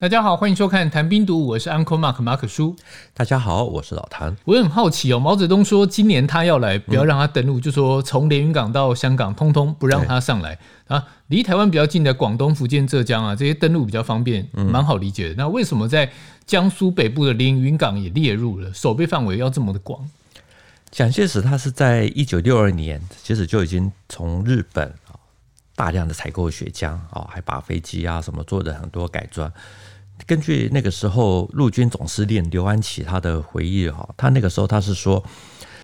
大家好，欢迎收看《谈兵读武》，我是 Uncle Mark 马可叔。大家好，我是老谭。我很好奇哦，毛泽东说今年他要来，不要让他登陆，嗯、就说从连云港到香港，通通不让他上来啊。离台湾比较近的广东、福建、浙江啊，这些登陆比较方便，蛮好理解的。嗯、那为什么在江苏北部的连云港也列入了，守备范围要这么的广？蒋介石他是在一九六二年，其实就已经从日本啊大量的采购血浆啊，还把飞机啊什么做的很多改装。根据那个时候陆军总司令刘安琪他的回忆哈，他那个时候他是说，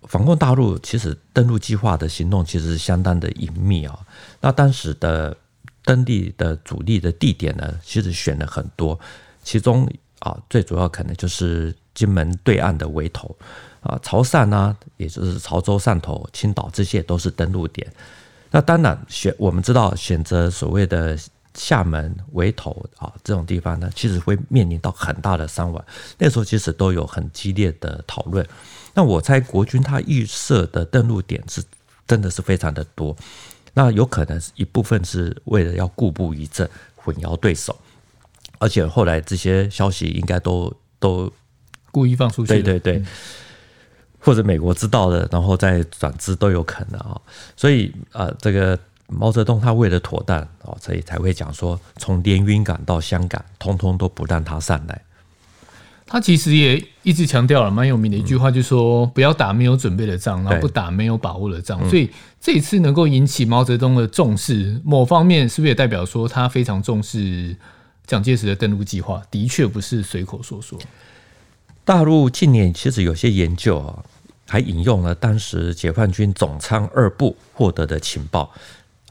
反攻大陆其实登陆计划的行动其实是相当的隐秘啊。那当时的登陆的主力的地点呢，其实选了很多，其中啊最主要可能就是金门对岸的围头啊，潮汕呢，也就是潮州、汕头、青岛这些都是登陆点。那当然选我们知道选择所谓的。厦门围头啊，这种地方呢，其实会面临到很大的伤亡。那时候其实都有很激烈的讨论。那我猜国军他预设的登陆点是真的是非常的多。那有可能一部分是为了要固步一阵，混淆对手。而且后来这些消息应该都都故意放出去，对对对，或者美国知道的，然后再转资都有可能啊。所以啊，这个。毛泽东他为了妥当哦，所以才会讲说，从连云港到香港，通通都不让他上来。他其实也一直强调了蛮有名的一句话，就是说不要打没有准备的仗，然后不打没有把握的仗。所以这一次能够引起毛泽东的重视，某方面是不是也代表说他非常重视蒋介石的登陆计划？的确不是随口说说。大陆近年其实有些研究啊，还引用了当时解放军总参二部获得的情报。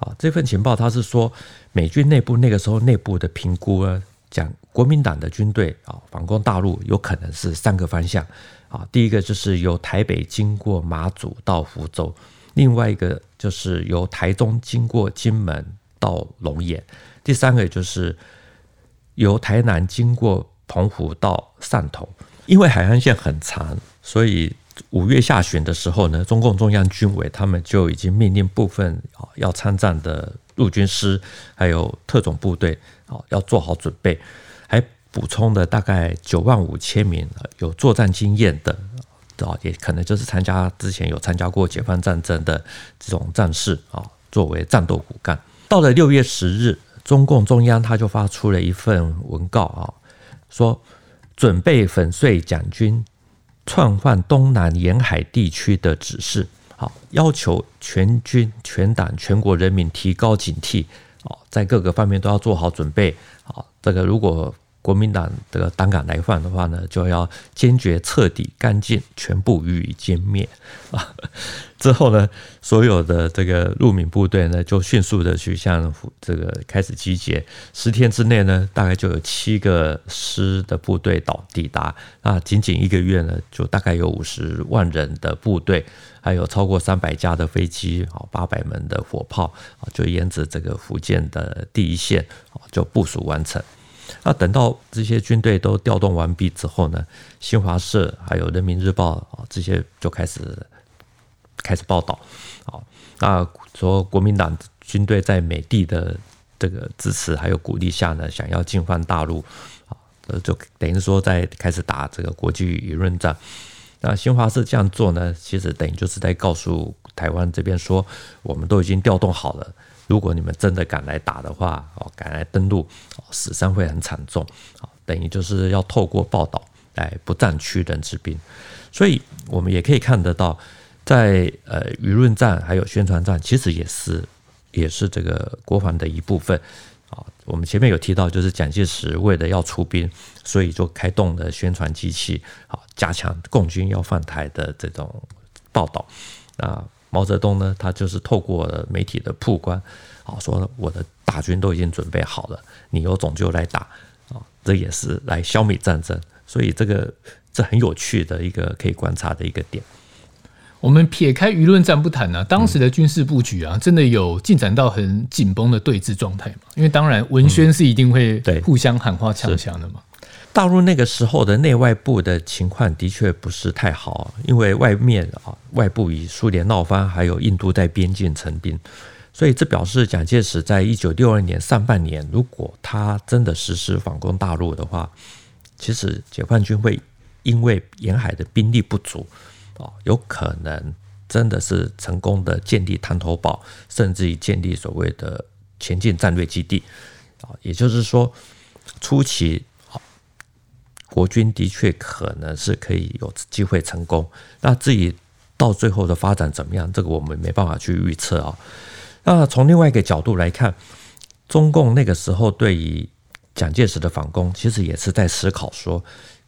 啊，这份情报他是说，美军内部那个时候内部的评估呢，讲国民党的军队啊反攻大陆有可能是三个方向啊，第一个就是由台北经过马祖到福州，另外一个就是由台中经过金门到龙岩，第三个就是由台南经过澎湖到汕头，因为海岸线很长，所以。五月下旬的时候呢，中共中央军委他们就已经命令部分啊要参战的陆军师还有特种部队啊要做好准备，还补充了大概九万五千名有作战经验的啊，也可能就是参加之前有参加过解放战争的这种战士啊，作为战斗骨干。到了六月十日，中共中央他就发出了一份文告啊，说准备粉碎蒋军。窜换东南沿海地区的指示，好，要求全军全党全国人民提高警惕，好，在各个方面都要做好准备，好，这个如果。国民党这个胆敢来犯的话呢，就要坚决、彻底、干净，全部予以歼灭啊！之后呢，所有的这个陆闽部队呢，就迅速的去向这个开始集结。十天之内呢，大概就有七个师的部队到抵达。那仅仅一个月呢，就大概有五十万人的部队，还有超过三百架的飞机，啊，八百门的火炮，啊，就沿着这个福建的第一线，啊，就部署完成。那等到这些军队都调动完毕之后呢，新华社还有人民日报啊，这些就开始开始报道啊，那说国民党军队在美帝的这个支持还有鼓励下呢，想要进犯大陆啊，就等于说在开始打这个国际舆论战。那新华社这样做呢，其实等于就是在告诉台湾这边说，我们都已经调动好了。如果你们真的敢来打的话，哦，敢来登陆，死伤会很惨重，等于就是要透过报道来不战屈人之兵。所以，我们也可以看得到，在呃舆论战还有宣传战，其实也是也是这个国防的一部分啊。我们前面有提到，就是蒋介石为了要出兵，所以就开动了宣传机器，啊，加强共军要犯台的这种报道啊。毛泽东呢，他就是透过媒体的曝光，啊，说我的大军都已经准备好了，你有种就来打，啊，这也是来消灭战争，所以这个这很有趣的一个可以观察的一个点。我们撇开舆论战不谈呢、啊，当时的军事布局啊，真的有进展到很紧绷的对峙状态嘛？因为当然文宣是一定会互相喊话呛声的嘛。大陆那个时候的内外部的情况的确不是太好，因为外面啊，外部与苏联闹翻，还有印度在边境成兵，所以这表示蒋介石在一九六二年上半年，如果他真的实施反攻大陆的话，其实解放军会因为沿海的兵力不足。哦，有可能真的是成功的建立滩头堡，甚至于建立所谓的前进战略基地啊，也就是说，初期啊，国军的确可能是可以有机会成功。那至于到最后的发展怎么样，这个我们没办法去预测啊。那从另外一个角度来看，中共那个时候对于蒋介石的反攻，其实也是在思考说，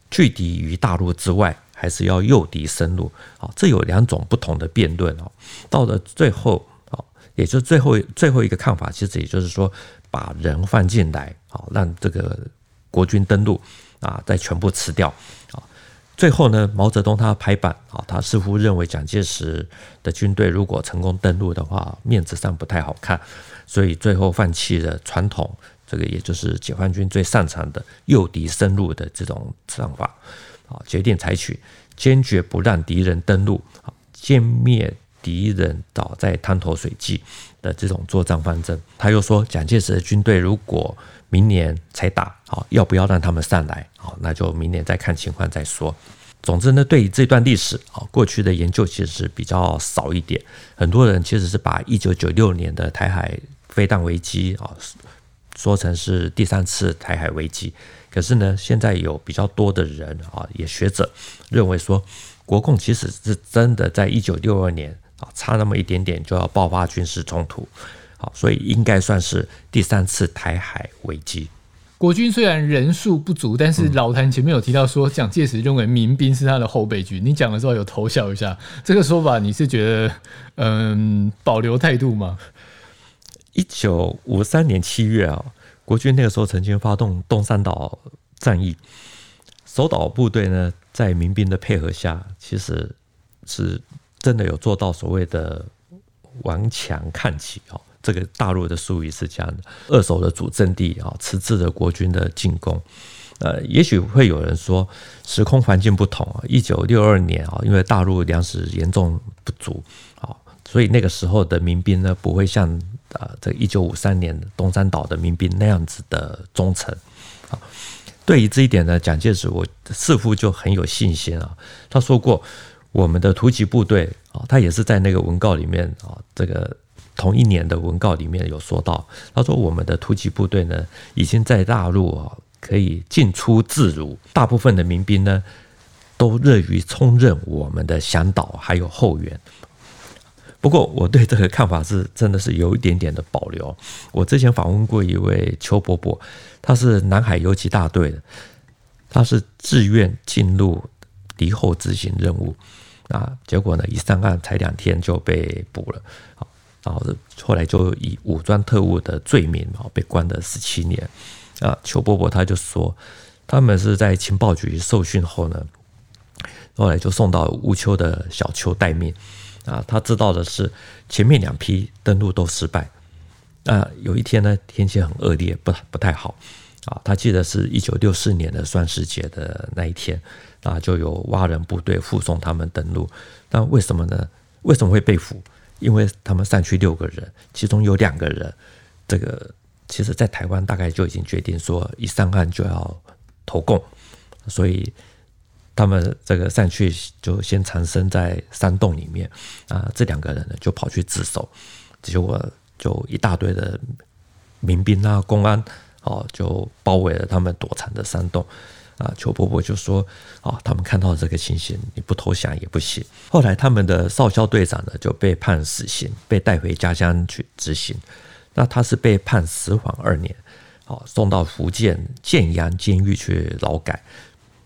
拒敌于大陆之外。还是要诱敌深入，啊，这有两种不同的辩论哦。到了最后，啊，也就是最后最后一个看法，其实也就是说，把人放进来，啊，让这个国军登陆，啊，再全部吃掉，啊，最后呢，毛泽东他拍板，啊，他似乎认为蒋介石的军队如果成功登陆的话，面子上不太好看，所以最后放弃了传统，这个也就是解放军最擅长的诱敌深入的这种战法。啊，决定采取坚决不让敌人登陆，啊，歼灭敌人倒在滩头水际的这种作战方针。他又说，蒋介石的军队如果明年才打，啊，要不要让他们上来？啊，那就明年再看情况再说。总之呢，对于这段历史，啊，过去的研究其实是比较少一点。很多人其实是把一九九六年的台海飞弹危机，啊，说成是第三次台海危机。可是呢，现在有比较多的人啊，也学者认为说，国共其实是真的在一九六二年啊，差那么一点点就要爆发军事冲突，好，所以应该算是第三次台海危机。国军虽然人数不足，但是老谭前面有提到说，蒋介石认为民兵是他的后备军，你讲的时候有偷笑一下，这个说法你是觉得嗯保留态度吗？一九五三年七月啊。国军那个时候曾经发动东山岛战役，守岛部队呢，在民兵的配合下，其实是真的有做到所谓的顽强抗击哦。这个大陆的术语是这样的：扼守的主阵地啊，迟滞的国军的进攻。呃，也许会有人说，时空环境不同啊。一九六二年啊，因为大陆粮食严重不足啊，所以那个时候的民兵呢，不会像。啊，这一九五三年东山岛的民兵那样子的忠诚啊，对于这一点呢，蒋介石我似乎就很有信心啊。他说过，我们的突击部队啊，他也是在那个文告里面啊，这个同一年的文告里面有说到，他说我们的突击部队呢，已经在大陆啊可以进出自如，大部分的民兵呢都乐于充任我们的向导还有后援。不过我对这个看法是真的是有一点点的保留。我之前访问过一位邱伯伯，他是南海游击大队的，他是自愿进入敌后执行任务啊，结果呢一上岸才两天就被捕了，然后后来就以武装特务的罪名啊被关了十七年啊。邱伯伯他就说，他们是在情报局受训后呢，后来就送到乌丘的小丘待命。啊，他知道的是前面两批登陆都失败。那有一天呢，天气很恶劣，不不太好。啊，他记得是一九六四年的双十节的那一天，啊，就有蛙人部队护送他们登陆。那为什么呢？为什么会被俘？因为他们上去六个人，其中有两个人，这个其实在台湾大概就已经决定说，一上岸就要投共，所以。他们这个上去就先藏身在山洞里面啊，这两个人呢就跑去自首，结果就一大堆的民兵啊、公安哦，就包围了他们躲藏的山洞啊。邱伯伯就说：“啊，他们看到这个情形，你不投降也不行。”后来他们的少校队长呢就被判死刑，被带回家乡去执行。那他是被判死缓二年，哦，送到福建建阳监狱去劳改。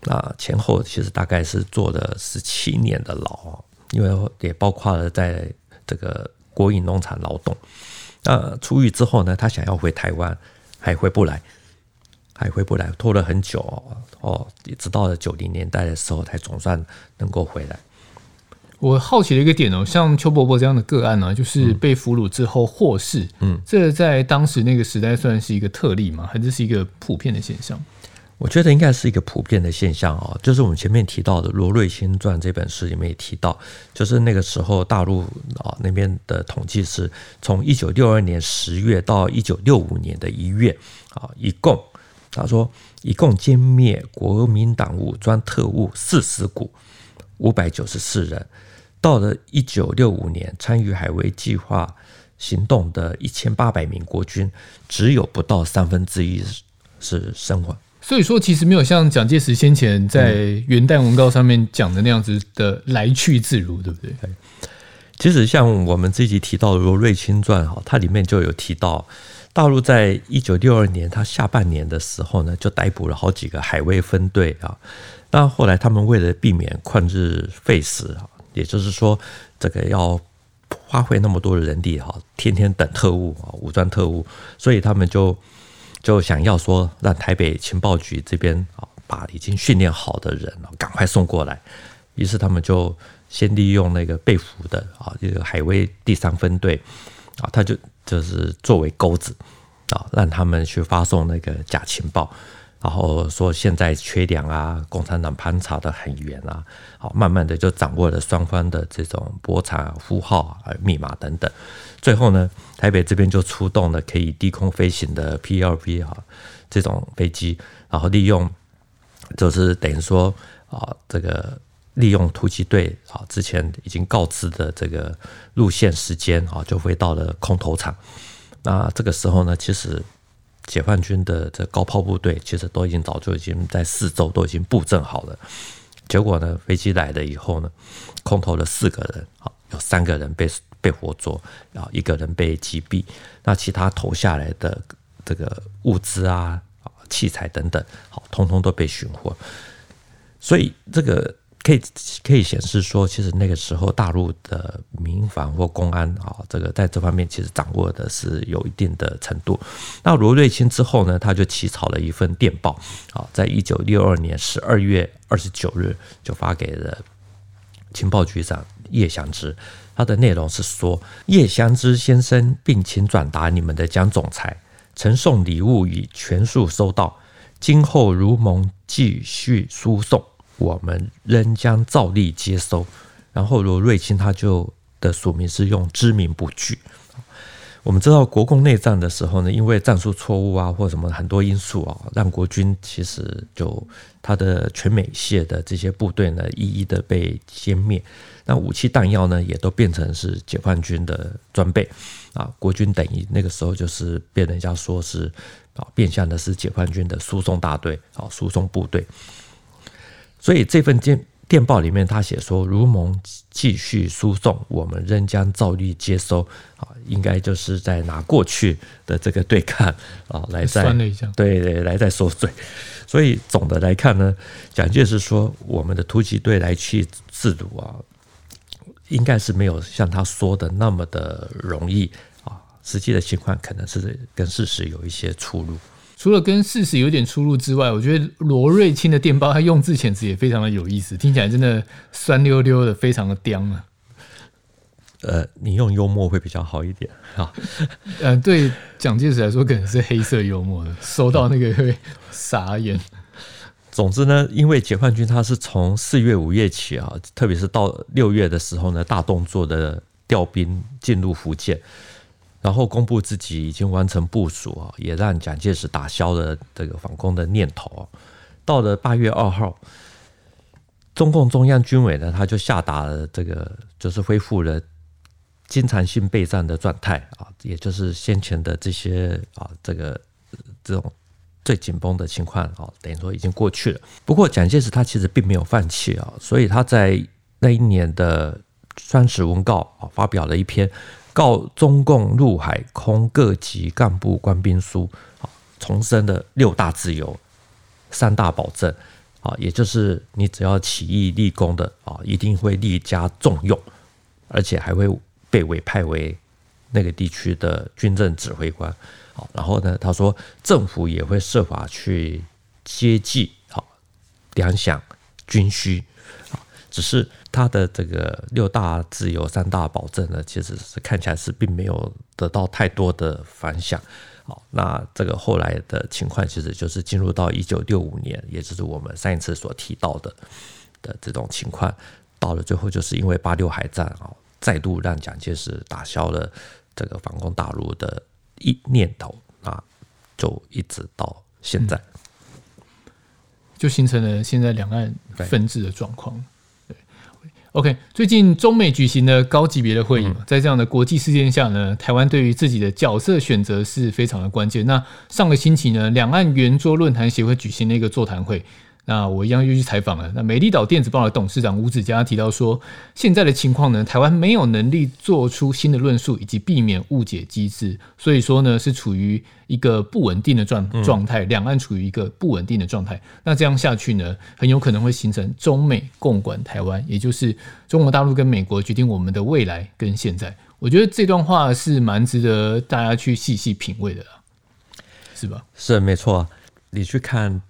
那前后其实大概是坐了十七年的牢，因为也包括了在这个国营农场劳动。那出狱之后呢，他想要回台湾，还回不来，还回不来，拖了很久哦，一直到了九零年代的时候才总算能够回来。我好奇的一个点哦，像邱伯伯这样的个案呢、啊，就是被俘虏之后获释，嗯，这在当时那个时代算是一个特例吗？还是是一个普遍的现象？我觉得应该是一个普遍的现象啊，就是我们前面提到的《罗瑞卿传》这本书里面也提到，就是那个时候大陆啊那边的统计是从一九六二年十月到一九六五年的一月啊，一共他说一共歼灭国民党武装特务四十股，五百九十四人。到了一九六五年，参与海维计划行动的一千八百名国军，只有不到三分之一是生还。所以说，其实没有像蒋介石先前在元旦文告上面讲的那样子的来去自如，对不对？其实像我们这集提到的《罗瑞卿传》哈，它里面就有提到，大陆在一九六二年它下半年的时候呢，就逮捕了好几个海卫分队啊。那后来他们为了避免旷日费时啊。也就是说，这个要花费那么多的人力哈，天天等特务啊，武装特务，所以他们就就想要说，让台北情报局这边啊，把已经训练好的人赶快送过来。于是他们就先利用那个被俘的啊，这个海威第三分队啊，他就就是作为钩子啊，让他们去发送那个假情报。然后说现在缺粮啊，共产党盘查得很严啊，好，慢慢的就掌握了双方的这种拨查呼号啊、密码等等。最后呢，台北这边就出动了可以低空飞行的 P-2B 啊这种飞机，然后利用就是等于说啊，这个利用突击队啊之前已经告知的这个路线时间啊，就回到了空投场。那这个时候呢，其实。解放军的这高炮部队其实都已经早就已经在四周都已经布阵好了，结果呢，飞机来了以后呢，空投了四个人，啊，有三个人被被活捉，啊，一个人被击毙，那其他投下来的这个物资啊、器材等等，好，通通都被寻获，所以这个。可以可以显示说，其实那个时候大陆的民防或公安啊，这个在这方面其实掌握的是有一定的程度。那罗瑞卿之后呢，他就起草了一份电报啊，在一九六二年十二月二十九日就发给了情报局长叶祥之。他的内容是说：叶祥之先生，并请转达你们的蒋总裁，呈送礼物已全数收到，今后如蒙继续输送。我们仍将照例接收。然后罗瑞卿他就的署名是用知名不具。我们知道国共内战的时候呢，因为战术错误啊或什么很多因素啊，让国军其实就他的全美械的这些部队呢，一一的被歼灭。那武器弹药呢，也都变成是解放军的装备啊。国军等于那个时候就是被人家说是啊，变相的是解放军的输送大队啊，输送部队。所以这份电电报里面，他写说：“如蒙继续输送，我们仍将照例接收。”啊，应该就是在拿过去的这个对抗啊，来再对对来再收罪。所以总的来看呢，蒋介石说我们的突击队来去自如啊，应该是没有像他说的那么的容易啊。实际的情况可能是跟事实有一些出入。除了跟事实有点出入之外，我觉得罗瑞卿的电报他用字遣词也非常的有意思，听起来真的酸溜溜的，非常的刁啊。呃，你用幽默会比较好一点啊。呃，对蒋介石来说，可能是黑色幽默的，收到那个会傻眼。总之呢，因为解放军他是从四月、五月起啊，特别是到六月的时候呢，大动作的调兵进入福建。然后公布自己已经完成部署啊，也让蒋介石打消了这个反攻的念头。到了八月二号，中共中央军委呢，他就下达了这个，就是恢复了经常性备战的状态啊，也就是先前的这些啊，这个这种最紧绷的情况啊，等于说已经过去了。不过蒋介石他其实并没有放弃啊，所以他在那一年的双十文告啊，发表了一篇。告中共陆海空各级干部官兵书，啊，重申的六大自由、三大保证，啊，也就是你只要起义立功的，啊，一定会立加重用，而且还会被委派为那个地区的军政指挥官，好，然后呢，他说政府也会设法去接济，好，粮饷军需。只是他的这个六大自由、三大保证呢，其实是看起来是并没有得到太多的反响。好，那这个后来的情况，其实就是进入到一九六五年，也就是我们上一次所提到的的这种情况。到了最后，就是因为八六海战啊，再度让蒋介石打消了这个反攻大陆的一念头啊，就一直到现在，就形成了现在两岸分治的状况。OK，最近中美举行了高级别的会议嘛，在这样的国际事件下呢，台湾对于自己的角色选择是非常的关键。那上个星期呢，两岸圆桌论坛协会举行了一个座谈会。那我一样又去采访了。那美丽岛电子报的董事长吴子嘉提到说，现在的情况呢，台湾没有能力做出新的论述，以及避免误解机制，所以说呢，是处于一个不稳定的状状态，两岸处于一个不稳定的状态。那这样下去呢，很有可能会形成中美共管台湾，也就是中国大陆跟美国决定我们的未来跟现在。我觉得这段话是蛮值得大家去细细品味的啦，是吧？是没错。你去看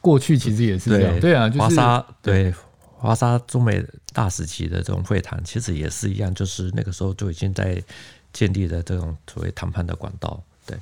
过去，其实也是这样，对，对啊，就是华沙对华沙中美大时期的这种会谈，其实也是一样，就是那个时候就已经在建立了这种所谓谈判的管道，对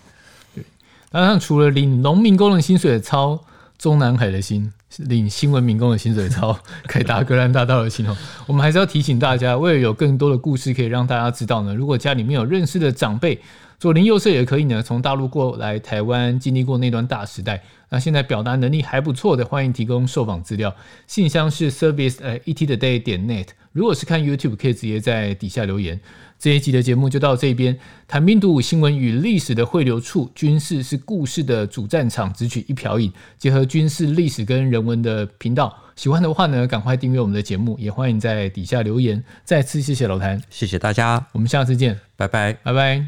对。当然，除了领农民工的薪水操中南海的心，领新闻民工的薪水操凯达格兰大道的心哦，我们还是要提醒大家，为了有更多的故事可以让大家知道呢，如果家里面有认识的长辈。左邻右舍也可以呢，从大陆过来台湾，经历过那段大时代。那现在表达能力还不错的，欢迎提供受访资料，信箱是 service at ettoday 点 net。如果是看 YouTube，可以直接在底下留言。这一集的节目就到这边，谭兵读武新闻与历史的汇流处，军事是故事的主战场，只取一瓢饮，结合军事历史跟人文的频道。喜欢的话呢，赶快订阅我们的节目，也欢迎在底下留言。再次谢谢老谭，谢谢大家，我们下次见，拜拜，拜拜。